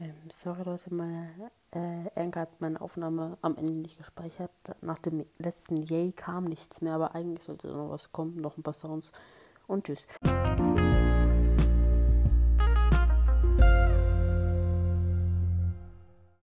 Ähm, sorry Leute, meine äh, Anker hat meine Aufnahme am Ende nicht gespeichert. Nach dem letzten Yay kam nichts mehr, aber eigentlich sollte noch was kommen, noch ein paar Sounds. Und tschüss.